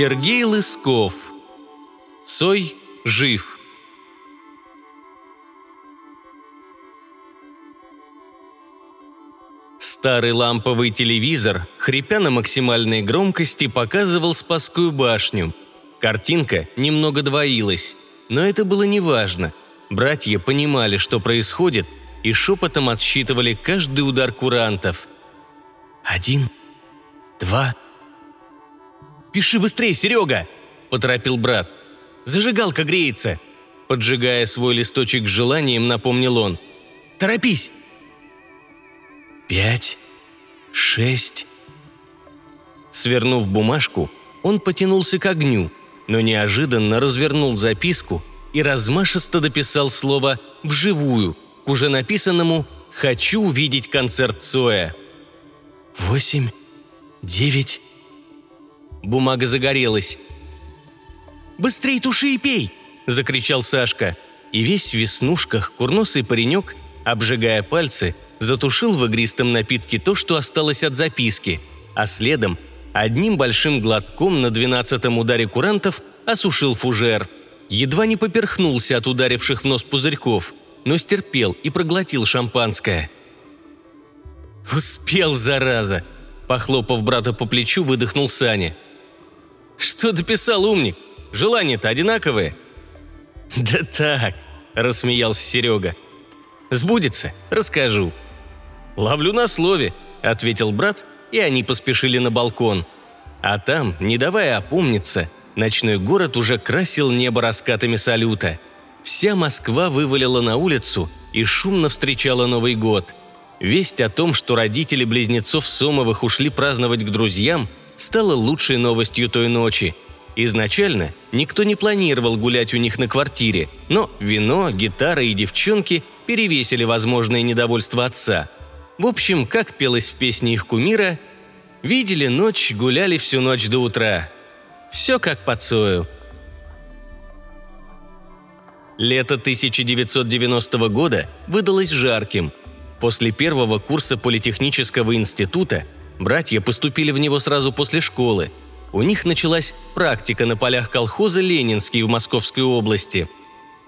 Сергей Лысков. Цой жив. Старый ламповый телевизор, хрипя на максимальной громкости, показывал Спасскую башню. Картинка немного двоилась, но это было неважно. Братья понимали, что происходит, и шепотом отсчитывали каждый удар курантов. «Один, два...» «Пиши быстрее, Серега!» – поторопил брат. «Зажигалка греется!» Поджигая свой листочек с желанием, напомнил он. «Торопись!» «Пять, шесть...» Свернув бумажку, он потянулся к огню, но неожиданно развернул записку и размашисто дописал слово «вживую» к уже написанному «Хочу увидеть концерт Цоя». «Восемь, девять...» Бумага загорелась. «Быстрей туши и пей!» – закричал Сашка. И весь в веснушках курносый паренек, обжигая пальцы, затушил в игристом напитке то, что осталось от записки, а следом одним большим глотком на двенадцатом ударе курантов осушил фужер. Едва не поперхнулся от ударивших в нос пузырьков, но стерпел и проглотил шампанское. «Успел, зараза!» Похлопав брата по плечу, выдохнул Саня – «Что дописал умник? Желания-то одинаковые». «Да так», – рассмеялся Серега. «Сбудется, расскажу». «Ловлю на слове», – ответил брат, и они поспешили на балкон. А там, не давая опомниться, ночной город уже красил небо раскатами салюта. Вся Москва вывалила на улицу и шумно встречала Новый год. Весть о том, что родители близнецов Сомовых ушли праздновать к друзьям – стало лучшей новостью той ночи. Изначально никто не планировал гулять у них на квартире, но вино, гитара и девчонки перевесили возможное недовольство отца. В общем, как пелось в песне их кумира, «Видели ночь, гуляли всю ночь до утра». Все как по Цою. Лето 1990 года выдалось жарким. После первого курса Политехнического института – Братья поступили в него сразу после школы. У них началась практика на полях колхоза «Ленинский» в Московской области.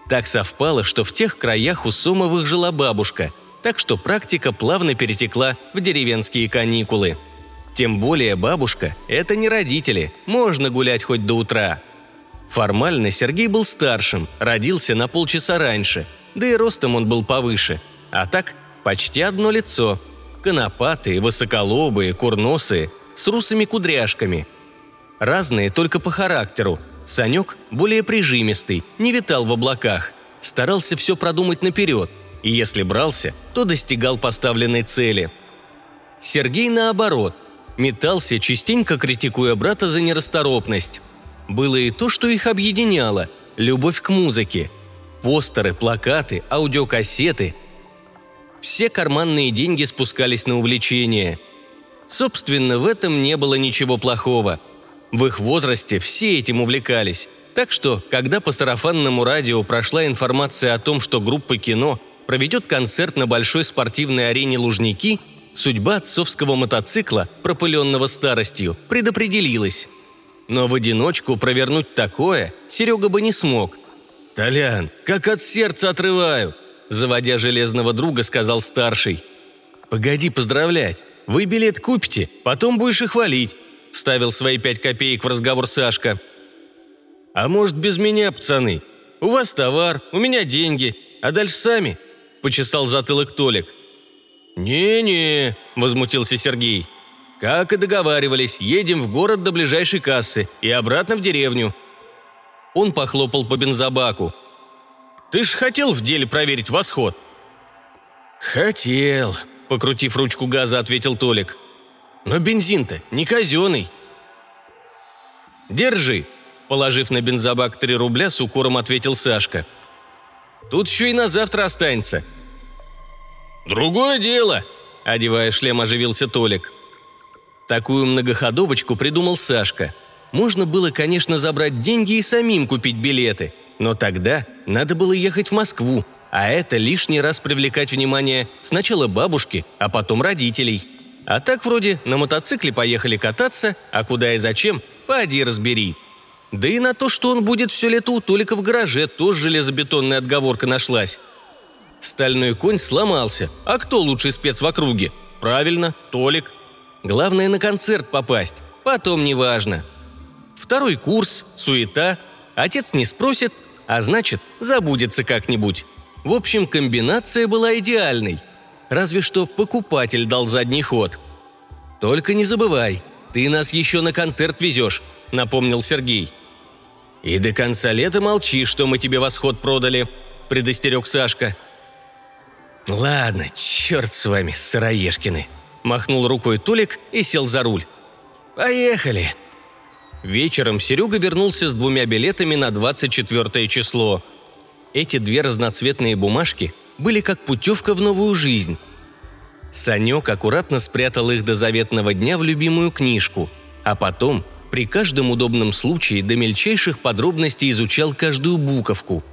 Так совпало, что в тех краях у Сомовых жила бабушка, так что практика плавно перетекла в деревенские каникулы. Тем более бабушка – это не родители, можно гулять хоть до утра. Формально Сергей был старшим, родился на полчаса раньше, да и ростом он был повыше. А так почти одно лицо – Конопатые, высоколобые, курносые, с русыми кудряшками. Разные только по характеру. Санек более прижимистый, не витал в облаках. Старался все продумать наперед. И если брался, то достигал поставленной цели. Сергей наоборот. Метался, частенько критикуя брата за нерасторопность. Было и то, что их объединяло – любовь к музыке. Постеры, плакаты, аудиокассеты, все карманные деньги спускались на увлечение. Собственно, в этом не было ничего плохого. В их возрасте все этим увлекались. Так что, когда по сарафанному радио прошла информация о том, что группа кино проведет концерт на большой спортивной арене «Лужники», судьба отцовского мотоцикла, пропыленного старостью, предопределилась. Но в одиночку провернуть такое Серега бы не смог. «Толян, как от сердца отрываю!» Заводя железного друга, сказал старший. «Погоди поздравлять. Вы билет купите, потом будешь и хвалить», – вставил свои пять копеек в разговор Сашка. «А может, без меня, пацаны? У вас товар, у меня деньги, а дальше сами?» – почесал затылок Толик. «Не-не», – возмутился Сергей. «Как и договаривались, едем в город до ближайшей кассы и обратно в деревню». Он похлопал по бензобаку. Ты ж хотел в деле проверить восход?» «Хотел», — покрутив ручку газа, ответил Толик. «Но бензин-то не казенный». «Держи», — положив на бензобак три рубля, с укором ответил Сашка. «Тут еще и на завтра останется». «Другое дело», — одевая шлем, оживился Толик. Такую многоходовочку придумал Сашка. Можно было, конечно, забрать деньги и самим купить билеты — но тогда надо было ехать в Москву, а это лишний раз привлекать внимание сначала бабушки, а потом родителей. А так вроде на мотоцикле поехали кататься, а куда и зачем – поди разбери. Да и на то, что он будет все лето у Толика в гараже, тоже железобетонная отговорка нашлась. Стальной конь сломался. А кто лучший спец в округе? Правильно, Толик. Главное на концерт попасть. Потом неважно. Второй курс, суета. Отец не спросит, а значит, забудется как-нибудь. В общем, комбинация была идеальной. Разве что покупатель дал задний ход. «Только не забывай, ты нас еще на концерт везешь», — напомнил Сергей. «И до конца лета молчи, что мы тебе восход продали», — предостерег Сашка. «Ладно, черт с вами, сыроежкины», — махнул рукой Толик и сел за руль. «Поехали!» Вечером Серега вернулся с двумя билетами на 24 число. Эти две разноцветные бумажки были как путевка в новую жизнь. Санек аккуратно спрятал их до заветного дня в любимую книжку, а потом при каждом удобном случае до мельчайших подробностей изучал каждую буковку.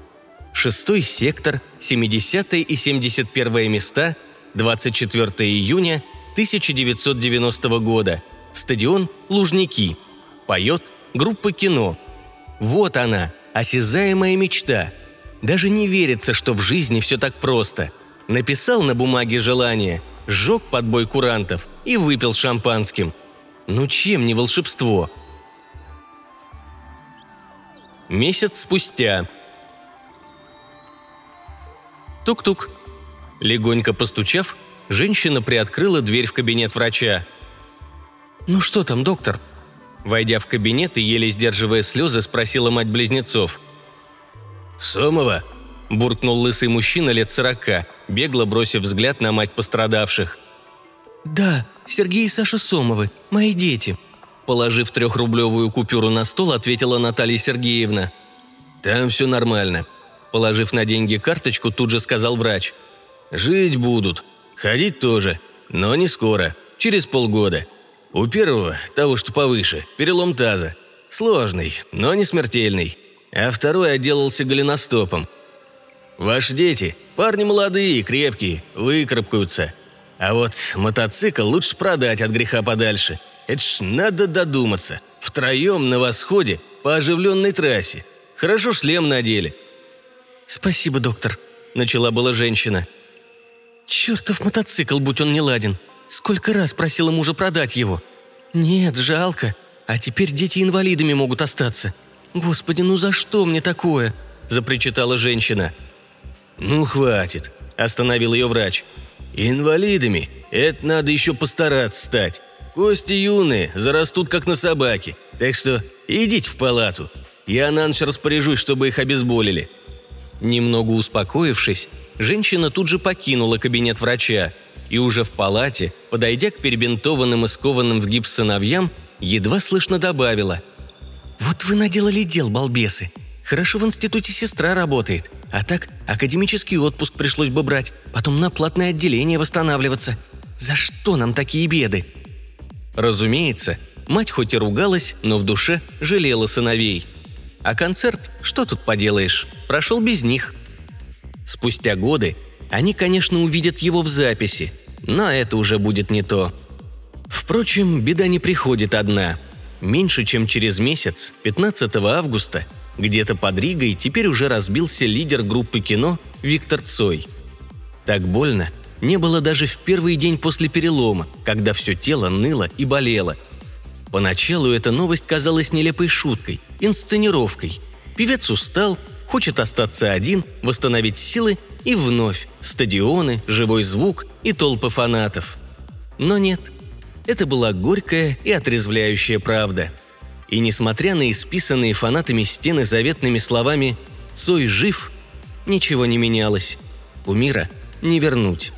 Шестой сектор, 70 и 71 места, 24 июня 1990 года. Стадион «Лужники». Поет группа «Кино». Вот она, осязаемая мечта. Даже не верится, что в жизни все так просто. Написал на бумаге желание, сжег под бой курантов и выпил шампанским. Ну чем не волшебство? Месяц спустя. Тук-тук. Легонько постучав, женщина приоткрыла дверь в кабинет врача. «Ну что там, доктор?» Войдя в кабинет и еле сдерживая слезы, спросила мать близнецов. «Сомова?» – буркнул лысый мужчина лет сорока, бегло бросив взгляд на мать пострадавших. «Да, Сергей и Саша Сомовы, мои дети», Положив трехрублевую купюру на стол, ответила Наталья Сергеевна. «Там все нормально», Положив на деньги карточку, тут же сказал врач. «Жить будут. Ходить тоже. Но не скоро. Через полгода. У первого, того, что повыше, перелом таза. Сложный, но не смертельный. А второй отделался голеностопом. Ваши дети – парни молодые, крепкие, выкарабкаются. А вот мотоцикл лучше продать от греха подальше. Это ж надо додуматься. Втроем на восходе по оживленной трассе. Хорошо шлем надели – «Спасибо, доктор», – начала была женщина. «Чертов мотоцикл, будь он не ладен. Сколько раз просила мужа продать его. Нет, жалко. А теперь дети инвалидами могут остаться. Господи, ну за что мне такое?» – запричитала женщина. «Ну, хватит», – остановил ее врач. «Инвалидами это надо еще постараться стать. Кости юные, зарастут как на собаке. Так что идите в палату. Я на ночь распоряжусь, чтобы их обезболили. Немного успокоившись, женщина тут же покинула кабинет врача и уже в палате, подойдя к перебинтованным и скованным в гипс сыновьям, едва слышно добавила. «Вот вы наделали дел, балбесы. Хорошо в институте сестра работает, а так академический отпуск пришлось бы брать, потом на платное отделение восстанавливаться. За что нам такие беды?» Разумеется, мать хоть и ругалась, но в душе жалела сыновей – а концерт, что тут поделаешь, прошел без них. Спустя годы они, конечно, увидят его в записи, но это уже будет не то. Впрочем, беда не приходит одна. Меньше чем через месяц, 15 августа, где-то под Ригой теперь уже разбился лидер группы кино Виктор Цой. Так больно не было даже в первый день после перелома, когда все тело ныло и болело – Поначалу эта новость казалась нелепой шуткой, инсценировкой. Певец устал, хочет остаться один, восстановить силы и вновь стадионы, живой звук и толпы фанатов. Но нет, это была горькая и отрезвляющая правда. И несмотря на исписанные фанатами стены заветными словами «Цой жив», ничего не менялось. У мира не вернуть.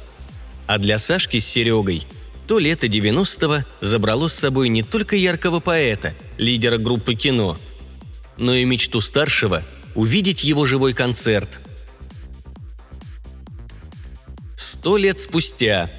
А для Сашки с Серегой – то лето 90-го забрало с собой не только яркого поэта, лидера группы кино, но и мечту старшего увидеть его живой концерт. Сто лет спустя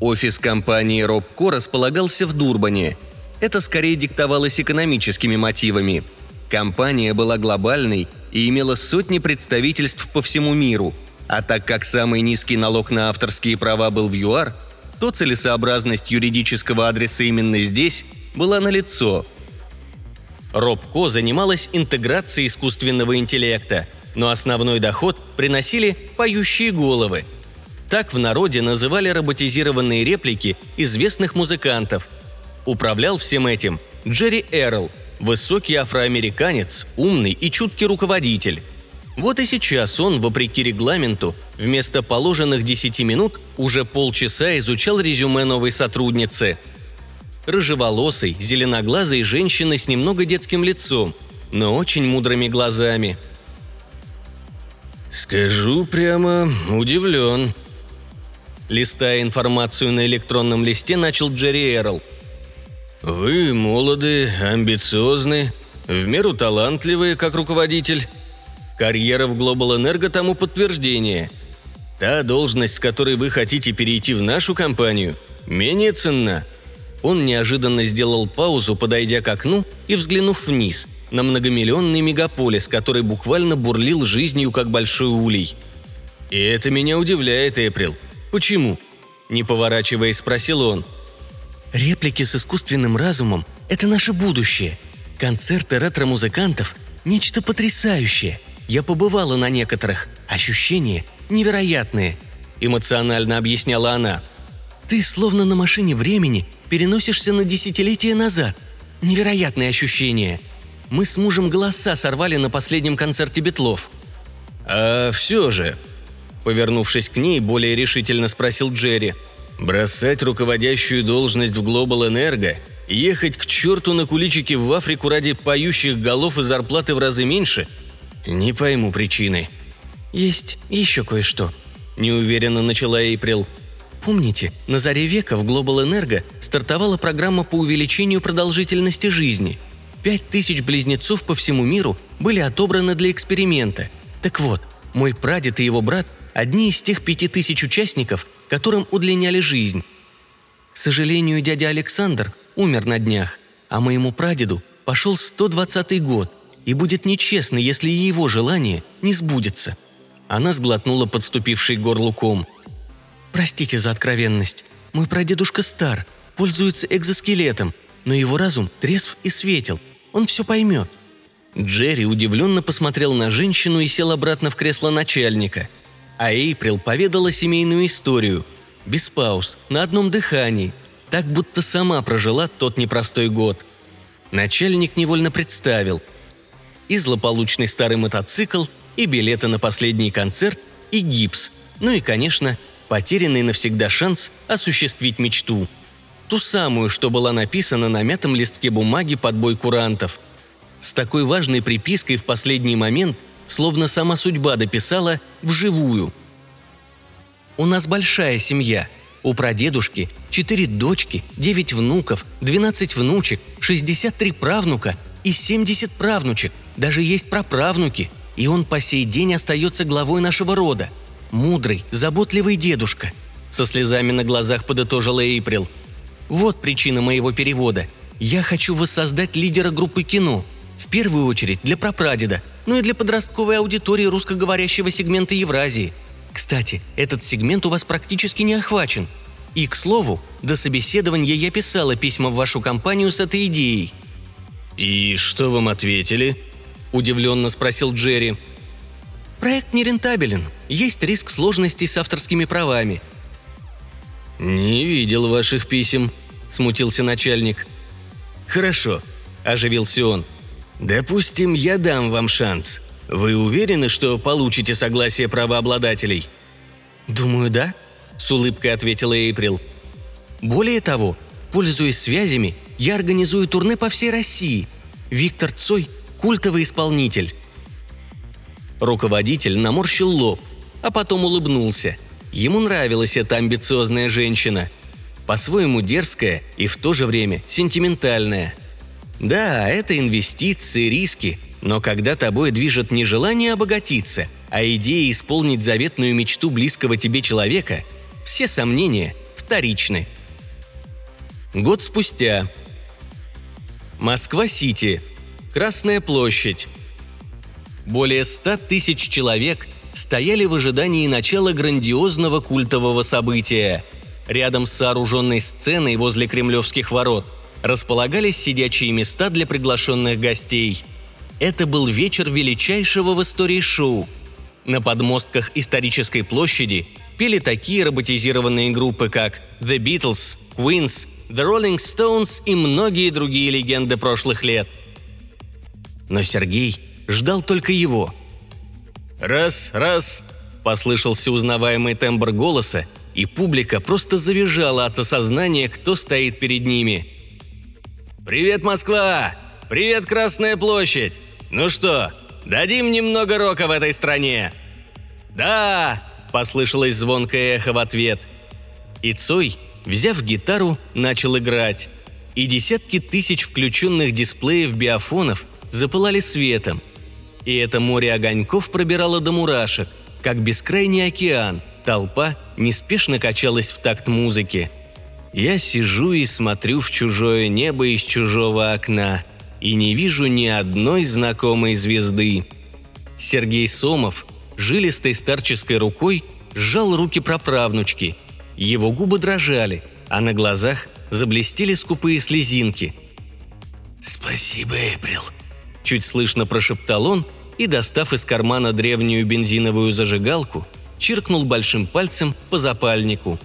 Офис компании Робко располагался в Дурбане. Это скорее диктовалось экономическими мотивами. Компания была глобальной и имела сотни представительств по всему миру – а так как самый низкий налог на авторские права был в ЮАР, то целесообразность юридического адреса именно здесь была налицо. Робко занималась интеграцией искусственного интеллекта, но основной доход приносили поющие головы. Так в народе называли роботизированные реплики известных музыкантов. Управлял всем этим Джерри Эрл, высокий афроамериканец, умный и чуткий руководитель. Вот и сейчас он, вопреки регламенту, вместо положенных 10 минут уже полчаса изучал резюме новой сотрудницы. Рыжеволосой, зеленоглазой женщины с немного детским лицом, но очень мудрыми глазами. «Скажу прямо, удивлен», Листая информацию на электронном листе, начал Джерри Эрл. «Вы молоды, амбициозны, в меру талантливые, как руководитель. Карьера в Global Energo тому подтверждение. Та должность, с которой вы хотите перейти в нашу компанию, менее ценна. Он неожиданно сделал паузу, подойдя к окну и взглянув вниз, на многомиллионный мегаполис, который буквально бурлил жизнью, как большой улей. «И это меня удивляет, Эприл. Почему?» Не поворачиваясь, спросил он. «Реплики с искусственным разумом – это наше будущее. Концерты ретро-музыкантов – нечто потрясающее – я побывала на некоторых. Ощущения невероятные», – эмоционально объясняла она. «Ты словно на машине времени переносишься на десятилетия назад. Невероятные ощущения. Мы с мужем голоса сорвали на последнем концерте Бетлов». «А все же», – повернувшись к ней, более решительно спросил Джерри, «бросать руководящую должность в Global Энерго ехать к черту на куличики в Африку ради поющих голов и зарплаты в разы меньше – «Не пойму причины». «Есть еще кое-что», – неуверенно начала Эйприл. «Помните, на заре века в Global Energo стартовала программа по увеличению продолжительности жизни. Пять тысяч близнецов по всему миру были отобраны для эксперимента. Так вот, мой прадед и его брат – одни из тех пяти тысяч участников, которым удлиняли жизнь. К сожалению, дядя Александр умер на днях, а моему прадеду пошел 120-й год – и будет нечестно, если его желание не сбудется». Она сглотнула подступивший горлуком. «Простите за откровенность. Мой прадедушка стар, пользуется экзоскелетом, но его разум трезв и светел. Он все поймет». Джерри удивленно посмотрел на женщину и сел обратно в кресло начальника. А Эйприл поведала семейную историю. Без пауз, на одном дыхании, так будто сама прожила тот непростой год. Начальник невольно представил – и злополучный старый мотоцикл, и билеты на последний концерт, и гипс, ну и, конечно, потерянный навсегда шанс осуществить мечту. Ту самую, что была написана на мятом листке бумаги под бой курантов. С такой важной припиской в последний момент, словно сама судьба дописала вживую. «У нас большая семья», у прадедушки четыре дочки, девять внуков, двенадцать внучек, шестьдесят три правнука и семьдесят правнучек. Даже есть праправнуки, и он по сей день остается главой нашего рода. Мудрый, заботливый дедушка», – со слезами на глазах подытожила Эйприл. «Вот причина моего перевода. Я хочу воссоздать лидера группы кино. В первую очередь для прапрадеда, но и для подростковой аудитории русскоговорящего сегмента Евразии. Кстати, этот сегмент у вас практически не охвачен. И, к слову, до собеседования я писала письма в вашу компанию с этой идеей». «И что вам ответили?» – удивленно спросил Джерри. «Проект нерентабелен. Есть риск сложностей с авторскими правами». «Не видел ваших писем», – смутился начальник. «Хорошо», – оживился он. «Допустим, я дам вам шанс. Вы уверены, что получите согласие правообладателей?» «Думаю, да», – с улыбкой ответила Эйприл. «Более того, пользуясь связями, я организую турне по всей России. Виктор Цой культовый исполнитель». Руководитель наморщил лоб, а потом улыбнулся. Ему нравилась эта амбициозная женщина. По-своему дерзкая и в то же время сентиментальная. Да, это инвестиции, риски, но когда тобой движет не желание обогатиться, а идея исполнить заветную мечту близкого тебе человека, все сомнения вторичны. Год спустя. Москва-Сити – Красная площадь. Более ста тысяч человек стояли в ожидании начала грандиозного культового события. Рядом с сооруженной сценой возле кремлевских ворот, располагались сидячие места для приглашенных гостей. Это был вечер величайшего в истории шоу. На подмостках исторической площади пели такие роботизированные группы, как The Beatles, Queens, The Rolling Stones и многие другие легенды прошлых лет. Но Сергей ждал только его. «Раз, раз!» – послышался узнаваемый тембр голоса, и публика просто завизжала от осознания, кто стоит перед ними. «Привет, Москва! Привет, Красная площадь! Ну что, дадим немного рока в этой стране?» «Да!» – послышалось звонкое эхо в ответ. И Цой, взяв гитару, начал играть. И десятки тысяч включенных дисплеев биофонов запылали светом. И это море огоньков пробирало до мурашек, как бескрайний океан – Толпа неспешно качалась в такт музыки. Я сижу и смотрю в чужое небо из чужого окна и не вижу ни одной знакомой звезды. Сергей Сомов жилистой старческой рукой сжал руки праправнучки. Его губы дрожали, а на глазах заблестели скупые слезинки. «Спасибо, Эприл», – чуть слышно прошептал он и, достав из кармана древнюю бензиновую зажигалку, чиркнул большим пальцем по запальнику.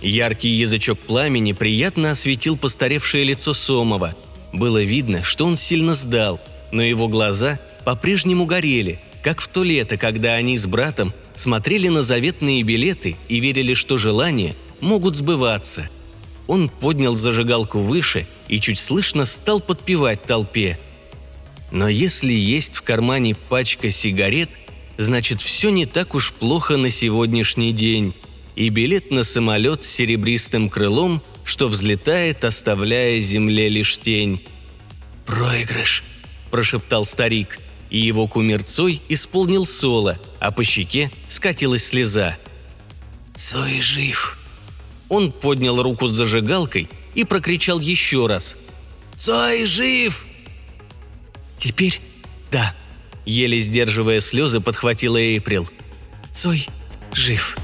Яркий язычок пламени приятно осветил постаревшее лицо Сомова. Было видно, что он сильно сдал, но его глаза по-прежнему горели, как в то лето, когда они с братом смотрели на заветные билеты и верили, что желания могут сбываться. Он поднял зажигалку выше и чуть слышно стал подпевать толпе. Но если есть в кармане пачка сигарет – значит все не так уж плохо на сегодняшний день. И билет на самолет с серебристым крылом, что взлетает, оставляя земле лишь тень. «Проигрыш», – прошептал старик, и его кумир Цой исполнил соло, а по щеке скатилась слеза. «Цой жив». Он поднял руку с зажигалкой и прокричал еще раз. «Цой жив!» «Теперь да», Еле сдерживая слезы, подхватила Эйприл. «Цой жив»,